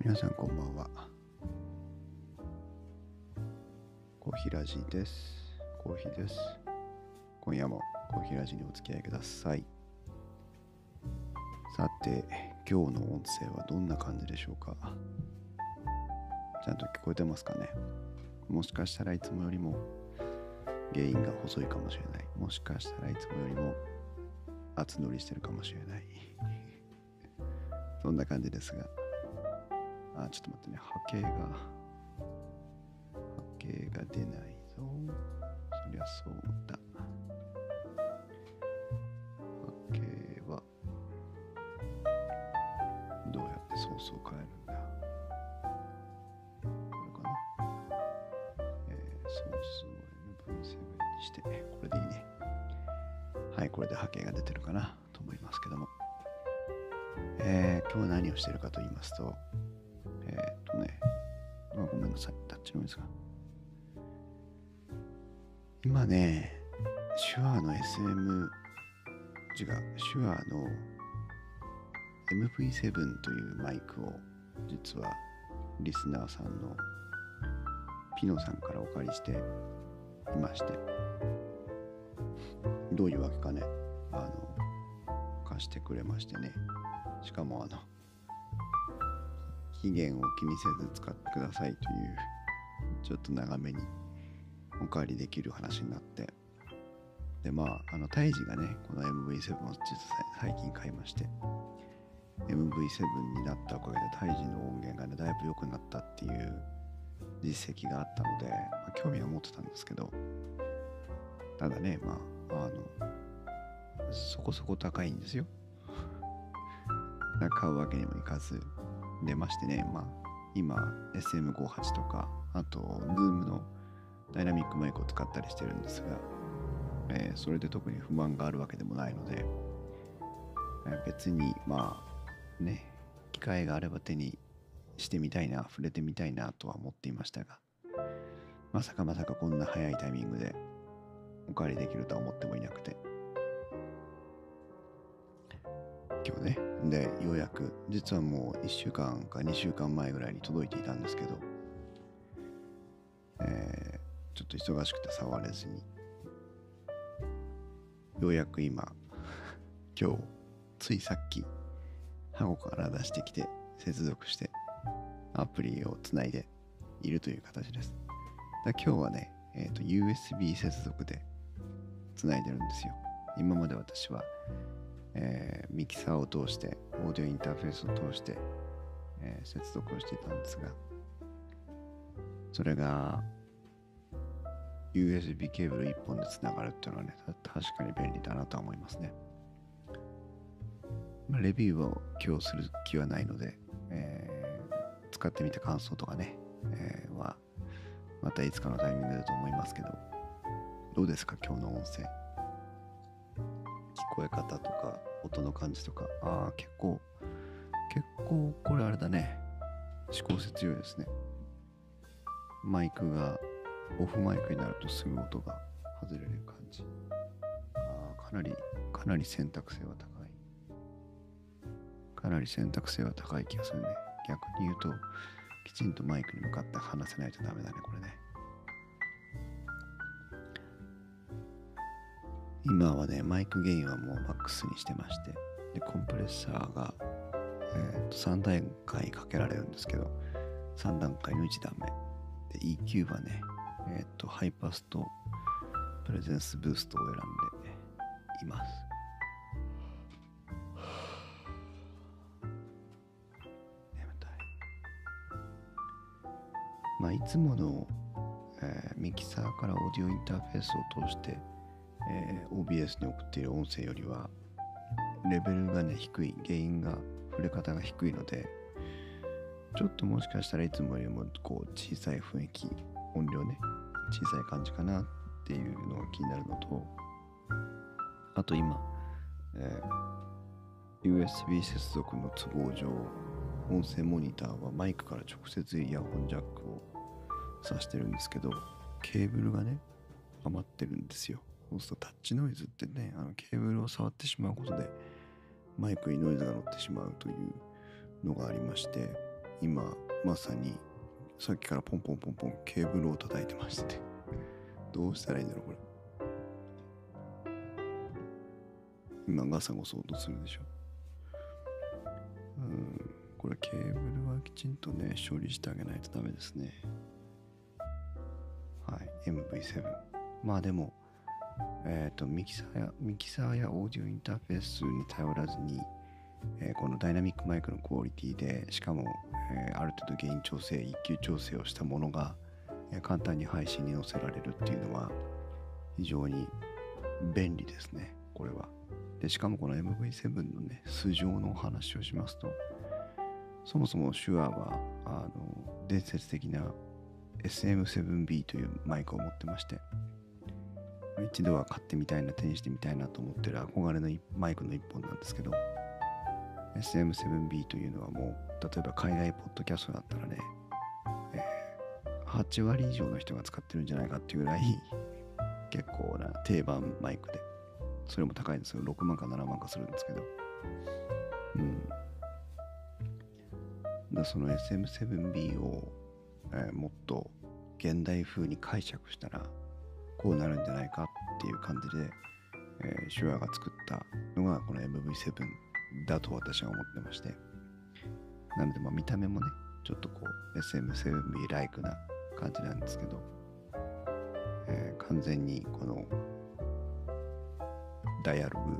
皆さんこんばんは。コーヒーラジです。コーヒーです。今夜もコーヒーラジにお付き合いください。さて、今日の音声はどんな感じでしょうか？ちゃんと聞こえてますかね？もしかしたらいつもよりも原因が細いかもしれない。もしかしたらいつもよりも厚乗りしてるかもしれない。そんな感じですが。あ、ちょっと待ってね。波形が、波形が出ないぞ。そりゃそうだ。やってソースを変えるんだこれかな？えー、ソースを N 分7にして、これでいいね。はい、これで波形が出てるかな？と思いますけども。えー、今日何をしてるかと言いますと、えー、っとね、ごめんなさい、タッチのミスが。今ね、手話の SM、違う、手話の MV7 というマイクを実はリスナーさんのピノさんからお借りしていまして、どういうわけかね、あの、貸してくれましてね、しかもあの、期限を気にせず使ってくださいというちょっと長めにお借りできる話になって。でまああの胎児がねこの MV7 を実は最近買いまして。MV7 になったおかげで胎児の音源がねだいぶ良くなったっていう実績があったので、まあ、興味は持ってたんですけどただねまああのそこそこ高いんですよ。買うわけにもいかず出ましてね、まあ、今 SM58 とかあと Zoom のダイナミックマイクを使ったりしてるんですが、えー、それで特に不満があるわけでもないので、えー、別にまあね機会があれば手にしてみたいな触れてみたいなとは思っていましたがまさかまさかこんな早いタイミングでお借りできるとは思ってもいなくて。今日ねでようやく実はもう1週間か2週間前ぐらいに届いていたんですけど、えー、ちょっと忙しくて触れずに。ようやく今 今日ついさっき箱から出してきて接続してアプリをつないでいるという形です。だ今日はね、えーと、USB 接続でつないでるんですよ。今まで私はえー、ミキサーを通してオーディオインターフェースを通して、えー、接続をしていたんですがそれが USB ケーブル1本でつながるっていうのはね確かに便利だなとは思いますね、ま、レビューを今日する気はないので、えー、使ってみた感想とかね、えー、はまたいつかのタイミングだと思いますけどどうですか？今日の音声。聞こえ方とか音の感じとか。ああ結構結構これあれだね。指向性強いですね。マイクがオフマイクになるとすぐ音が外れる感じ。ああかなりかなり選択性は高い。かなり選択性は高い気がするね逆に言うときちんとマイクに向かって話せないとダメだねこれね今はね、マイクゲインはもうマックスにしてまして、で、コンプレッサーが、えー、と3段階かけられるんですけど、3段階の1段目。で、EQ はね、えっ、ー、と、ハイパスとプレゼンスブーストを選んでいます。まあ、いつもの、えー、ミキサーからオーディオインターフェースを通して、えー、OBS に送っている音声よりはレベルがね低い原因が触れ方が低いのでちょっともしかしたらいつもよりもこう小さい雰囲気音量ね小さい感じかなっていうのが気になるのとあと今、え USB 接続の都合上、音声モニターはマイクから直接イヤホンジャックを挿してるんですけど、ケーブルがね、余ってるんですよ。そうするとタッチノイズってね、あのケーブルを触ってしまうことで、マイクにノイズが乗ってしまうというのがありまして、今、まさにさっきからポンポンポンポンケーブルを叩いてまして。どうしたらいいんだろうこれ。今ガサゴソとするでしょ。うんこれケーブルはきちんとね処理してあげないとダメですね。はい MV7 まあでもえ、ー、とミキサーやミキサーやオーディオインターフェースに頼らずにえー、このダイナミックマイクのクオリティでしかも、えー、ある程度ゲイン調整 EQ 調整をしたものが、え、簡単に配信に載せられるっていうのは非常に便利ですねこれは。でしかもこの MV7 のね素性のお話をしますとそもそも手話はあの伝説的な SM7B というマイクを持ってまして一度は買ってみたいな手にしてみたいなと思ってる憧れのマイクの一本なんですけど SM7B というのはもう例えば海外ポッドキャストだったらね、えー、8割以上の人が使ってるんじゃないかっていうぐらい結構な定番マイクでそれも高いんですよ6万か7万かするんですけどうん。だその SM7B を、えー、もっと現代風に解釈したらこうなるんじゃないかっていう感じで、えー、手話が作ったのがこの MV7 だと私は思ってまして。なので、ま、見た目もね、ちょっとこう SM7B ライクな感じなんですけど、えー、完全にこのダイアログ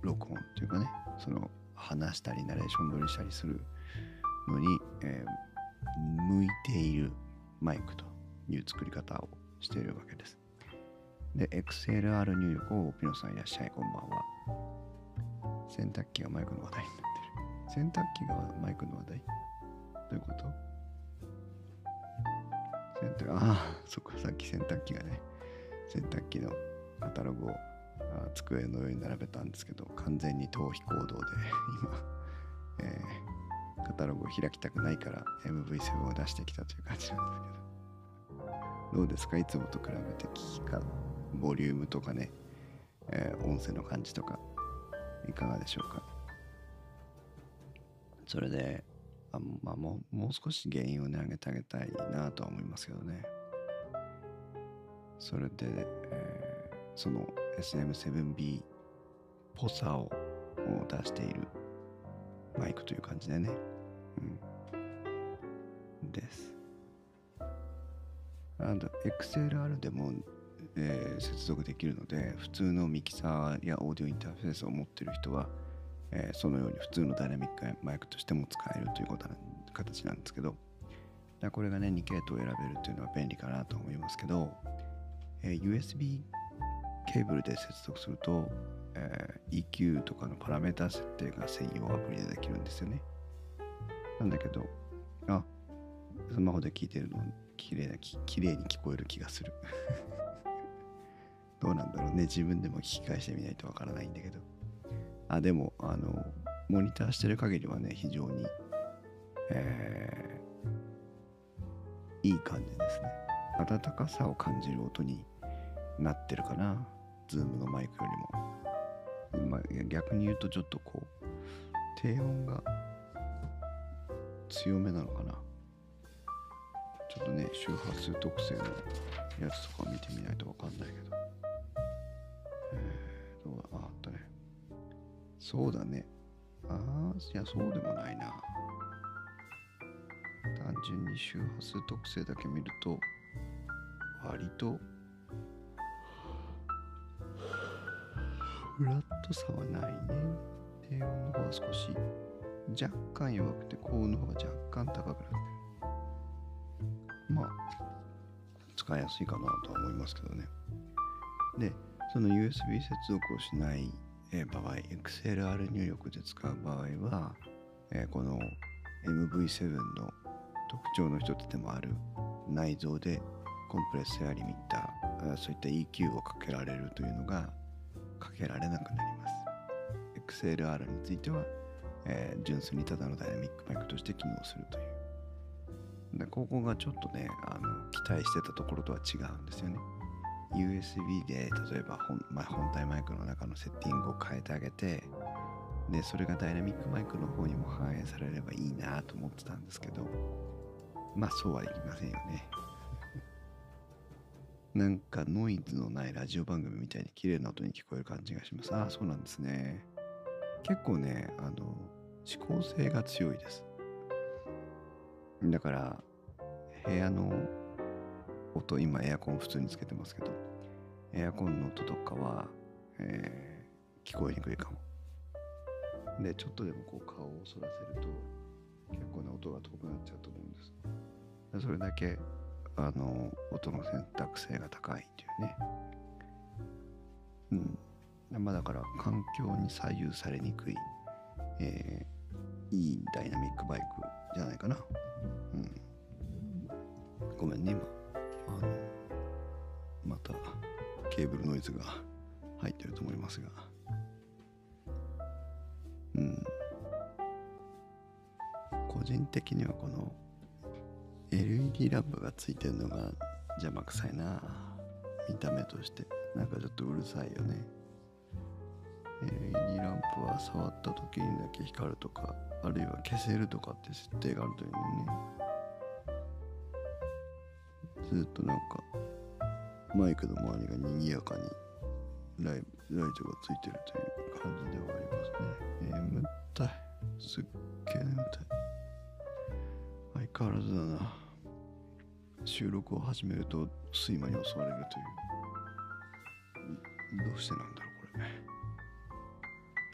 録音というかね、その話したりナレーション撮りしたりするのに、えー、向いているマイクという作り方をしているわけです。で、XLR 入力をピノさんいらっしゃい、こんばんは。洗濯機がマイクの話題になってる。洗濯機がマイクの話題？どういうこと？洗濯、ああ、そっか、さっき洗濯機がね、洗濯機のカタログを机の上に並べたんですけど、完全に逃避行動で今、えー、カタログを開きたくないから MV7 を出してきたという感じなんですけど、どうですか？いつもと比べて聞きか、ボリュームとかね、えー、音声の感じとかいかがでしょうか？それであ、まあ、もうもう少し原因をね上げてあげたいなとは思いますけどね。それで、えー、その SM7B っぽさを出しているマイクという感じでね。うん。です。あと XLR でもえー、接続できるので普通のミキサーやオーディオインターフェースを持っている人は、えー、そのように普通のダイナミックマイクとしても使えるということな形なんですけどこれがね2系統選べるというのは便利かなと思いますけど、えー、USB ケーブルで接続すると、え EQ とかのパラメータ設定が専用アプリでできるんですよね。なんだけどあスマホで聞いてるのきれいなきれいに聞こえる気がする どうなんだろうね。自分でも聞き返してみないとわからないんだけど。あ、でも、あの、モニターしてる限りはね、非常に、えー、いい感じですね。温かさを感じる音になってるかな。ズームのマイクよりも。まあ、逆に言うとちょっとこう、低音が強めなのかな。ちょっとね、周波数特性のやつとか見てみないとわかんないけど。えー、どうだ？あったね。そうだね。ああ、いや、そうでもないな。単純に周波数特性だけ見ると、割と、フラットさはないね。低音の方は少し、若干弱くて、高音の方が若干高くなってる。まあ、使いやすいかなとは思いますけどね。で、その USB 接続をしない場合、XLR 入力で使う場合は、えこの MV7 の特徴の一つでもある内蔵でコンプレッサーリミッター、そういった EQ をかけられるというのがかけられなくなります。XLR については、えー純粋にただのダイナミックマイクとして機能するという。でここがちょっとねあの期待してたところとは違うんですよね。USB で例えば本,、まあ、本体マイクの中のセッティングを変えてあげてでそれがダイナミックマイクの方にも反映されればいいなと思ってたんですけどまあそうはいきませんよね。なんかノイズのないラジオ番組みたいに綺麗な音に聞こえる感じがします。ああ、そうなんですね。結構ね、あの、指向性が強いです。だから、部屋の音、今エアコン普通につけてますけど、エアコンの音とかは、えー聞こえにくいかも。で、ちょっとでもこう顔を反らせると、結構な音が遠くなっちゃうと思うんです。それだけあの音の選択性が高いっていうね。うん。まあだから環境に左右されにくい、えーいいダイナミックバイクじゃないかな。うん。ごめんね、今。あの、またケーブルノイズが入ってると思いますが。うん。個人的にはこの LED ランプがついてるのが邪魔くさいな見た目としてなんかちょっとうるさいよね LED ラプは触った時にだけ光るとかあるいは消せるとかって設定があるというのにね。ずっとなんかマイクの周りが賑やかにライライトがついてるという感じではありますね。眠たい。すっげえ眠たい。相変わらずだな。収録を始めると睡魔に襲われるという。どうしてなんだろう。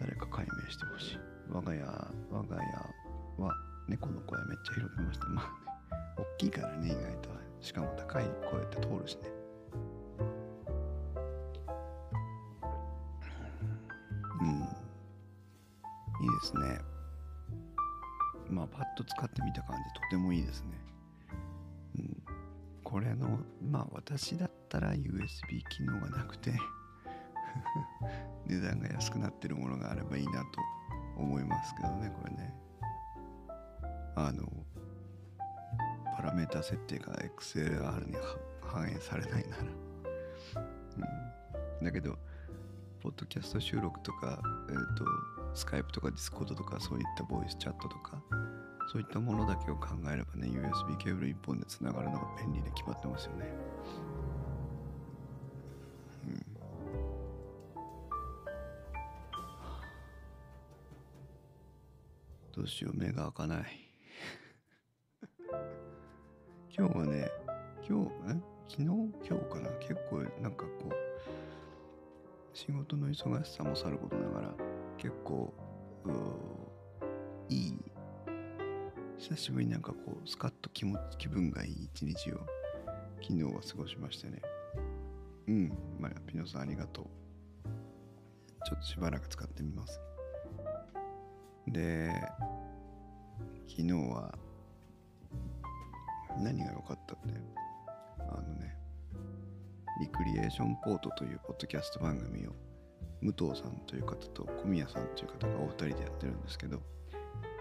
誰か解明してほしい。我が家我が家は猫の声めっちゃ広げましたまあね大きいからね意外と。しかも高い声って通るしね。うん。いいですね。まあパッと使ってみた感じ。とてもいいですね。うん、これのまあ私だったら USB 機能がなくて。値段が安くなってるものがあればいいなと思いますけどねこれね。あのパラメータ設定が XLR に反映されないなら。うん、だけどポッドキャスト収録とか、えー、と Skype とか Discord とかそういったボイスチャットとかそういったものだけを考えればね USB ケーブル1本でつながるのが便利に決まってますよね。うしよう目が開かない。今日はね今日え？昨日？今日かな？結構なんかこう仕事の忙しさもさることながら結構いい久しぶりになんかこうスカッと気持ち気分がいい一日を昨日は過ごしましてね。うんまあピノさんありがとう。ちょっとしばらく使ってみます。で昨日は何が良かったってあのねリクリエーションポートというポッドキャスト番組を武藤さんという方と小宮さんという方がお二人でやってるんですけど、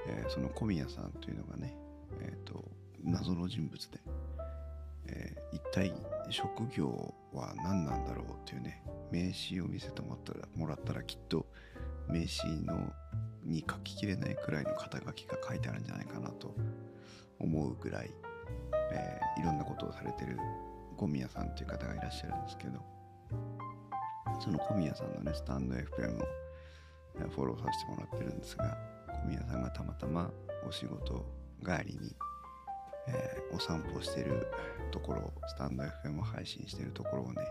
えーその小宮さんというのがね、えーと謎の人物で、えー一体職業は何なんだろうっていうね名刺を見せてもらったらもらったらきっと名刺のに書ききれないくらいの肩書きが書いてあるんじゃないかなと思うぐらい、えーいろんなことをされてる小宮さんという方がいらっしゃるんですけどその小宮さんのねスタンド FM をフォローさせてもらってるんですが小宮さんがたまたまお仕事帰りに、えーお散歩してるところをスタンド FM を配信してるところをね、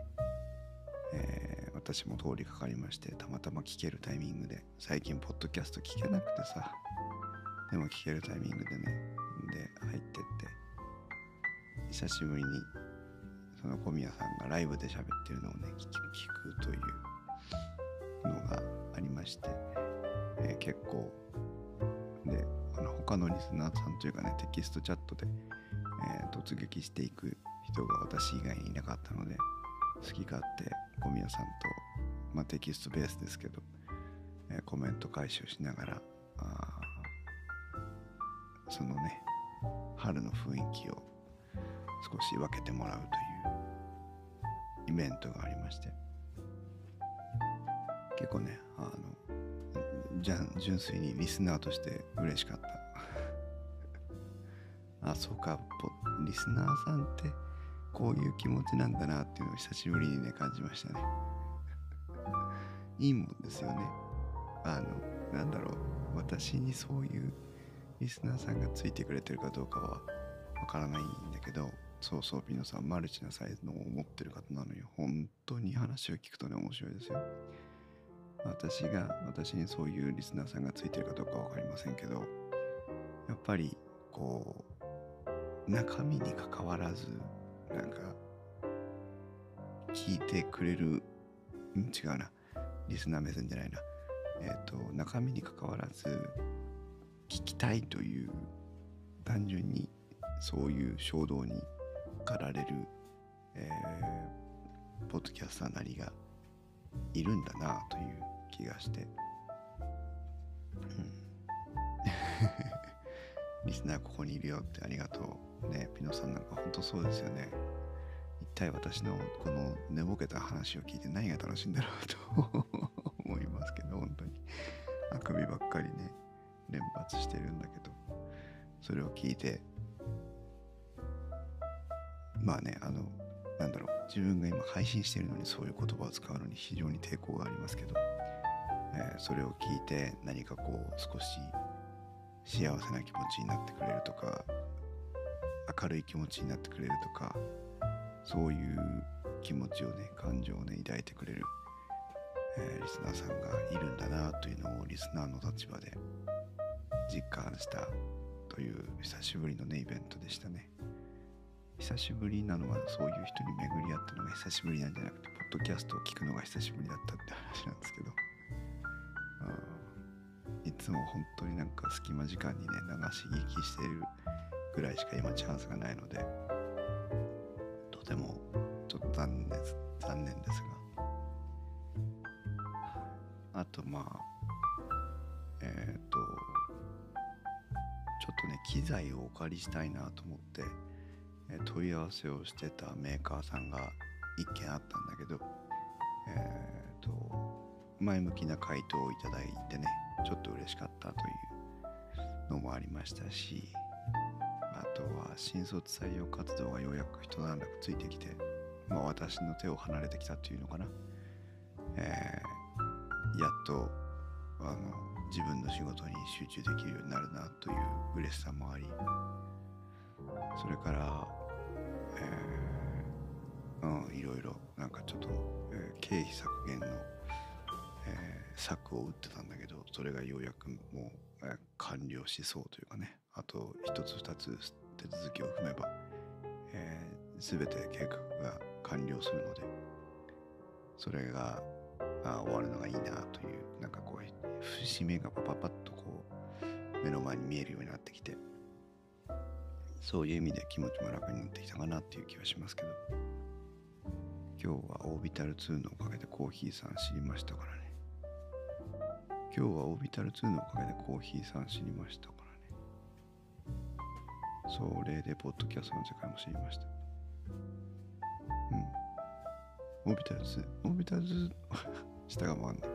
えー私も通りかかりましてたまたま聞けるタイミングで最近ポッドキャスト聞けなくてさ。でも聞けるタイミングでねで入ってって久しぶりにその小宮さんがライブで喋ってるのをね聞くというのがありまして、えー結構であの他のリスナーさんというかねテキストチャットで、えー突撃していく人が私以外にいなかったので好き勝手小宮さんと、まあ、テキストベースですけど、えーコメント回収しながらあそのね春の雰囲気を少し分けてもらうというイベントがありまして結構ねあのじゃ純粋にリスナーとして嬉しかった。あそうかリスナーさんってこういう気持ちなんだなっていうのを久しぶりにね感じましたね。いいもんですよね。あのなんだろう。私にそういうリスナーさんがついてくれてるかどうかはわからないんだけどそうそうピノさんマルチなサイズのを持ってる方なのよ。本当に話を聞くとね面白いですよ。私が私にそういうリスナーさんがついてるかどうかわかりませんけどやっぱりこう中身に関わらずなんか聞いてくれるん違うな。リスナー目線じゃないな。えっ、と中身に関わらず聞きたいという単純にそういう衝動に駆られる、えーポッドキャスターなりがいるんだなという気がして、うん、リスナーここにいるよってありがとう。ねピノさんなんか本当そうですよね。体私のこの寝ぼけた話を聞いて何が楽しいんだろうと 思いますけど本当に。あくびばっかりね連発してるんだけどそれを聞いてまあねあのなんだろう自分が今配信してるのにそういう言葉を使うのに非常に抵抗がありますけど、えーそれを聞いて何かこう少し幸せな気持ちになってくれるとか明るい気持ちになってくれるとかそういう気持ちをね感情をね抱いてくれる、えーリスナーさんがいるんだなというのをリスナーの立場で実感したという久しぶりのねイベントでしたね。久しぶりなのはそういう人に巡り合ったのが久しぶりなんじゃなくてポッドキャストを聞くのが久しぶりだったって話なんですけど。いつも本当になんか隙間時間にね流し聞きしているぐらいしか今チャンスがないのでてもちょっと残念です。残念ですが。あとまあえっ、とちょっとね機材をお借りしたいなと思って、え問い合わせをしてたメーカーさんが一件あったんだけどえっ、と前向きな回答をいただいてねちょっと嬉しかったというのもありましたしとは新卒採用活動がようやく一段落ついてきて、まあ、私の手を離れてきたっていうのかな、えーやっとあの自分の仕事に集中できるようになるなという嬉しさもあり。それから、えーうん、いろいろなんかちょっと、えー経費削減の、えー策を打ってたんだけどそれがようやくもう、えー完了しそうというかね。あと一つ二つ手続きを踏めば、えー、全て計画が完了するのでそれがあ終わるのがいいなというなんかこう節目がパパパッとこう目の前に見えるようになってきてそういう意味で気持ちも楽になってきたかなっていう気はしますけど。今日はオービタル2のおかげでコーヒーさん知りましたからね。今日はオービタル2のおかげでコーヒーさん知りました。かそれでポッドキャストの世界も知りました。うん。オービタル2オービタル2 下が回んない。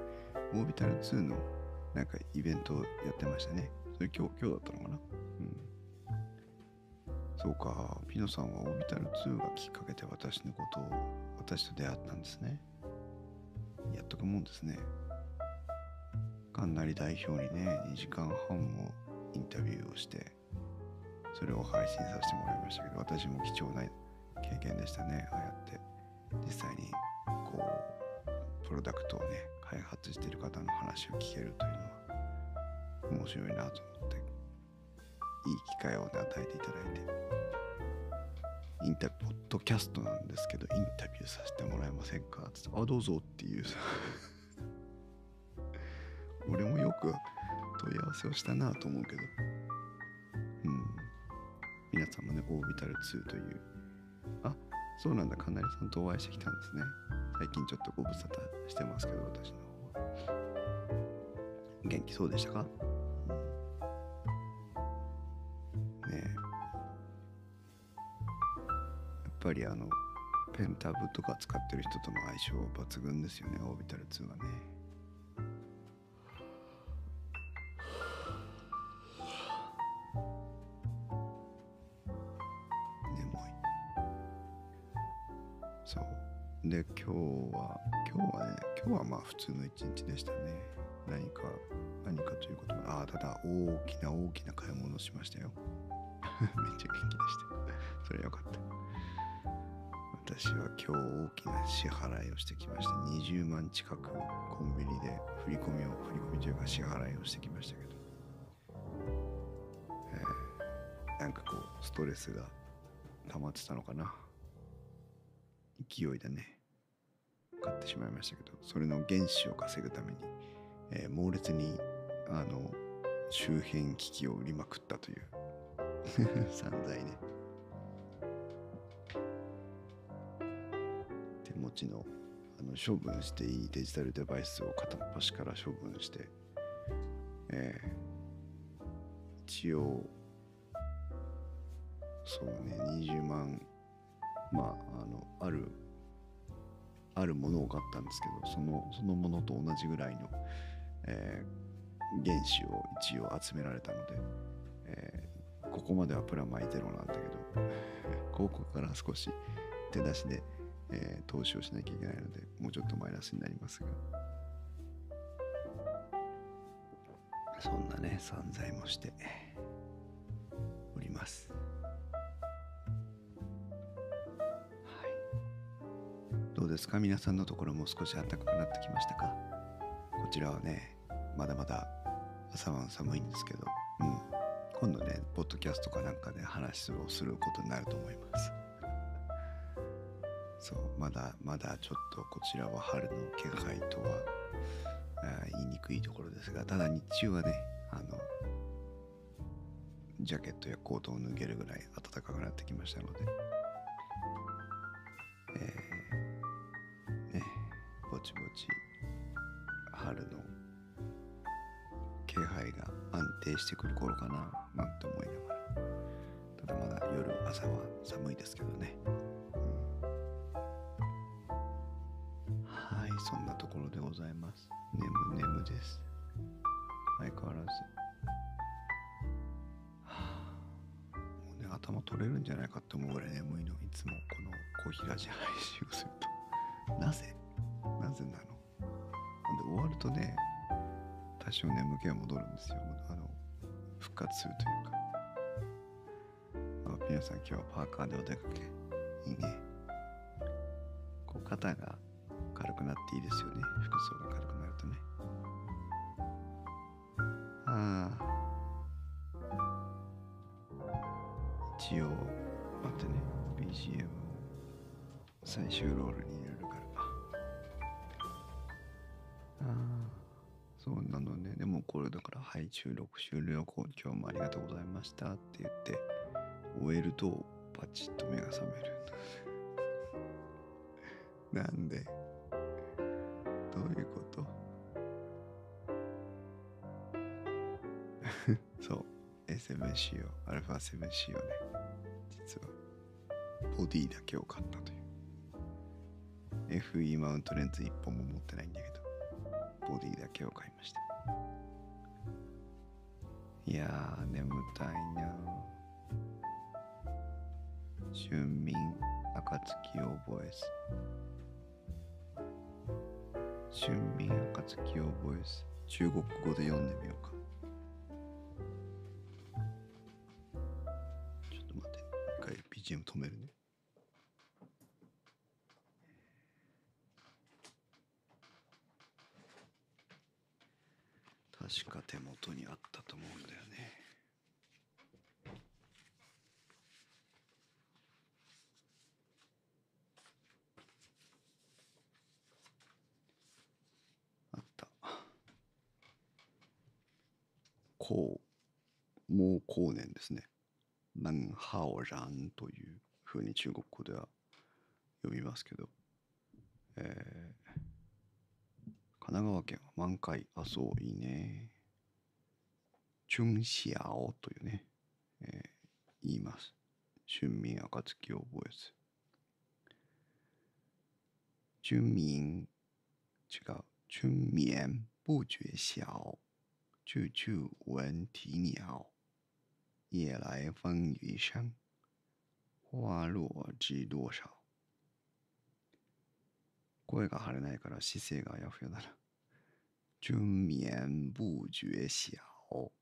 オービタル2のなんかイベントをやってましたね。それ今日今日だったのかな？うん。そうか。ピノさんはオービタル2がきっかけで私のことを私と出会ったんですね。やっとくもんですね。かなり代表にね2時間半もインタビューをして。それを配信させてもらいましたけど私も貴重な経験でしたね。ああやって実際にこうプロダクトをね開発している方の話を聞けるというのは面白いなと思っていい機会をね与えていただいてインタビューポッドキャストなんですけどインタビューさせてもらえませんか？つってあどうぞっていう。さ 俺もよく問い合わせをしたなと思うけど。皆さんもねオービタル2という。あそうなんだ。かなりさんとお会いしてきたんですね。最近ちょっとご無沙汰してますけど私の方は。元気そうでしたか、うん、ねえ。やっぱりあのペンタブとか使ってる人との相性抜群ですよねオービタル2はね。そう。で今日は今日はね今日はまあ普通の一日でしたね。何か何かということもああただ大きな大きな買い物しましたよ。めっちゃ元気でした。それよかった。私は今日大きな支払いをしてきました。20万近くコンビニで振り込みを振り込みというか支払いをしてきましたけど、えー、なんかこうストレスが溜まってたのかな。勢いでね買ってしまいましたけどそれの原資を稼ぐために、えー、猛烈にあの周辺機器を売りまくったという 散財ね。手持ちのあの処分していいデジタルデバイスを片っ端から処分して、えー、一応そうね20万まああのあるあるものを買ったんですけどそのそのものと同じぐらいの、えー、原子を一応集められたので、えー、ここまではプラマイゼロなんだけど ここから少し手出しで、えー、投資をしなきゃいけないのでもうちょっとマイナスになりますがそんなね散財もしております。どうですか？皆さんのところも少し暖かくなってきましたか？こちらはね、まだまだ朝晩寒いんですけど、うん。今度ね、ポッドキャストかなんかで話をすることになると思います。そう、まだまだちょっとこちらは春の気配とは言いにくいところですが、ただ日中はね、あの、ジャケットやコートを脱げるぐらい暖かくなってきましたので、ちぼち春の。気配が安定してくる頃かな。なんて思いながら。ただまだ夜朝は寒いですけどね、うん、はいそんなところでございます。眠眠です。相変わらず。はあ。もうね頭取れるんじゃないかって思うぐらい眠いの。いつもこのコーヒーラジ配信をすると。なぜなぜなの。で終わるとね多少眠気が戻るんですよ。あの復活するというか。あピノさん今日はパーカーでお出かけ。いいね。こう肩が軽くなっていいですよね。服装が軽くなるとね。ああ。一応待ってね。BGM 最終ロールにね。でもこれだから、はい、収録終了後、今日もありがとうございましたって言って、終えると、パチッと目が覚める。なんで？どういうこと？そう、A7 仕様、α7 仕様ね。実は、ボディだけを買ったという。FE マウントレンズ1本も持ってないんだけど。ボディだけを買いましたいやー眠たいな。春眠暁を覚えず。春眠暁を覚えず。中国語で読んでみようか。ちょっと待って。一回 BGM 止めるね。確か手元にあったと思うんだよね。あった。こうもう後年ですね。南ハオランというふうに中国語では読みますけど。えー神奈川県は満開。あ、そう、いいね。春宵というね、えー言います。春眠暁を覚えず。春眠、違う。春眠不觉晓，处处闻啼鸟。夜来风雨声，花落知多少。声が張れないから姿勢があやふやだな。春眠不觉晓，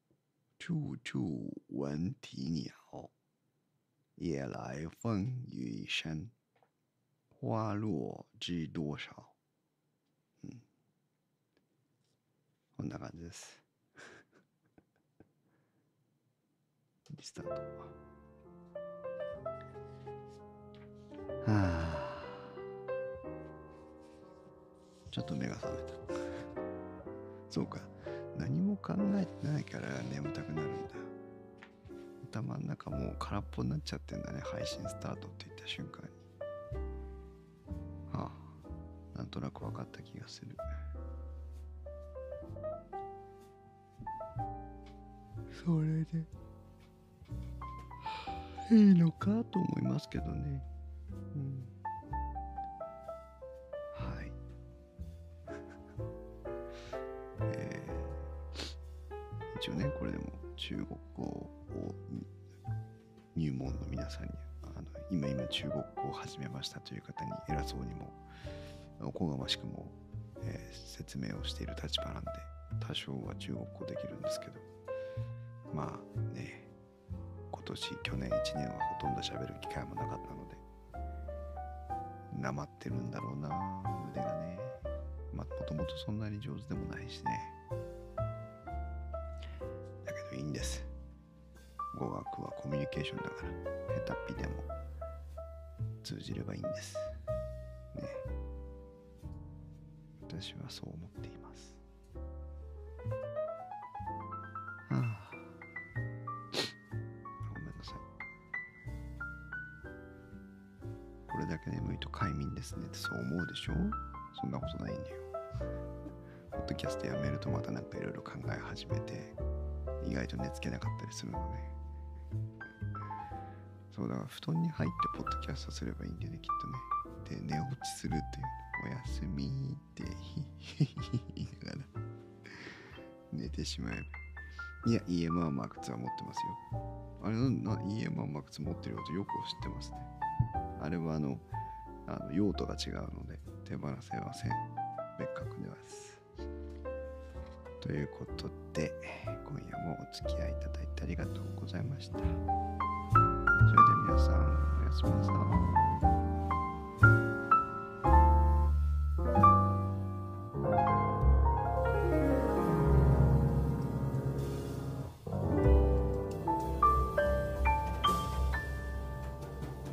处处闻啼鸟。夜来风雨声，花落知多少。うん。こんな感じです。リスタート。はあ。ちょっと目が覚めた。 そうか。何も考えてないから眠たくなるんだ。頭の中もう空っぽになっちゃってんだね。配信スタートって言った瞬間に。はあ。なんとなく分かった気がする。それでいいのかと思いますけどね。ー一応ね、これでも中国語を入門の皆さんに、あの今今中国語を始めましたという方に偉そうにも、おこがましくも、えー説明をしている立場なんで、多少は中国語できるんですけど、まあね、今年、去年1年はほとんど喋る機会もなかったので、なまってるんだろうな、腕がね。まあ、もともとそんなに上手でもないしね。んです。語学はコミュニケーションだから、下手っぴでも通じればいいんです。ね。私はそう思っています。はあ、ごめんなさい。これだけ眠いと快眠ですねってそう思うでしょ？そんなことないんだよ。ポッドキャストやめるとまたなんかいろいろ考え始めて、意外と寝つけなかったりするのね。そうだから布団に入ってポッドキャストすればいいんだよね、きっとね。で、寝落ちするっていう、おやすみって言いながら寝てしまえば。いや、EMR マーク2は持ってますよ。あれな、な EMR マーク2持ってることよく知ってますね。あれはあの、あの用途が違うので手放せません。別格です。ということで、今夜もお付き合いいただいてありがとうございました。それでは皆さん、おやすみなさい。